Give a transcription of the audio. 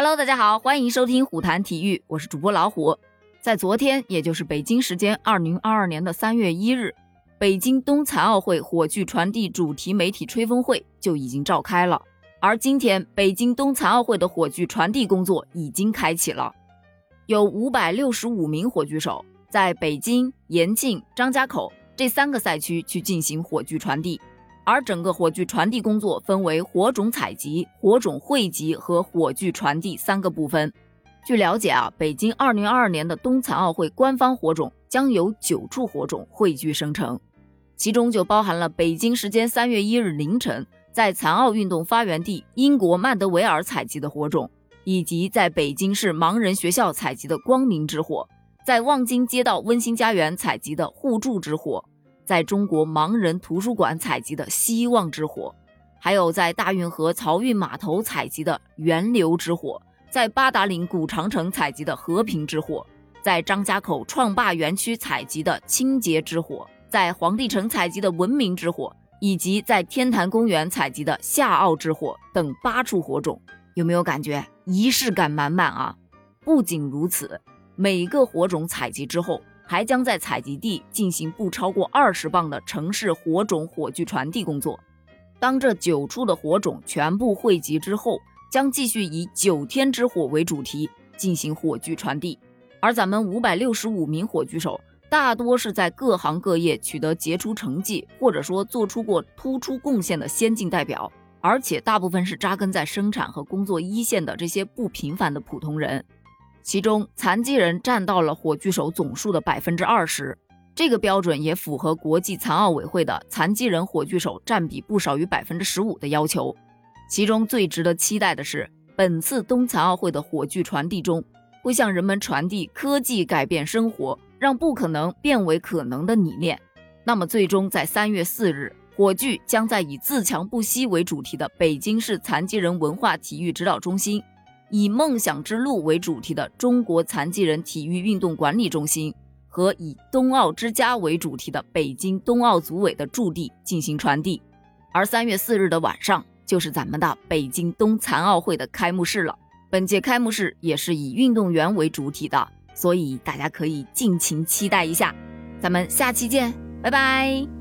Hello，大家好，欢迎收听虎谈体育，我是主播老虎。在昨天，也就是北京时间二零二二年的三月一日，北京冬残奥会火炬传递主题媒体吹风会就已经召开了。而今天，北京冬残奥会的火炬传递工作已经开启了，有五百六十五名火炬手在北京、延庆、张家口这三个赛区去进行火炬传递。而整个火炬传递工作分为火种采集、火种汇集和火炬传递三个部分。据了解啊，北京二零二二年的冬残奥会官方火种将有九处火种汇聚生成，其中就包含了北京时间三月一日凌晨在残奥运动发源地英国曼德维尔采集的火种，以及在北京市盲人学校采集的光明之火，在望京街道温馨家园采集的互助之火。在中国盲人图书馆采集的希望之火，还有在大运河漕运码头采集的源流之火，在八达岭古长城采集的和平之火，在张家口创坝园区采集的清洁之火，在黄帝城采集的文明之火，以及在天坛公园采集的夏奥之火等八处火种，有没有感觉仪式感满满啊？不仅如此，每个火种采集之后。还将在采集地进行不超过二十磅的城市火种火炬传递工作。当这九处的火种全部汇集之后，将继续以九天之火为主题进行火炬传递。而咱们五百六十五名火炬手，大多是在各行各业取得杰出成绩，或者说做出过突出贡献的先进代表，而且大部分是扎根在生产和工作一线的这些不平凡的普通人。其中，残疾人占到了火炬手总数的百分之二十，这个标准也符合国际残奥委会的残疾人火炬手占比不少于百分之十五的要求。其中最值得期待的是，本次冬残奥会的火炬传递中，会向人们传递科技改变生活，让不可能变为可能的理念。那么，最终在三月四日，火炬将在以自强不息为主题的北京市残疾人文化体育指导中心。以梦想之路为主题的中国残疾人体育运动管理中心和以冬奥之家为主题的北京冬奥组委的驻地进行传递，而三月四日的晚上就是咱们的北京冬残奥会的开幕式了。本届开幕式也是以运动员为主体的，所以大家可以尽情期待一下。咱们下期见，拜拜。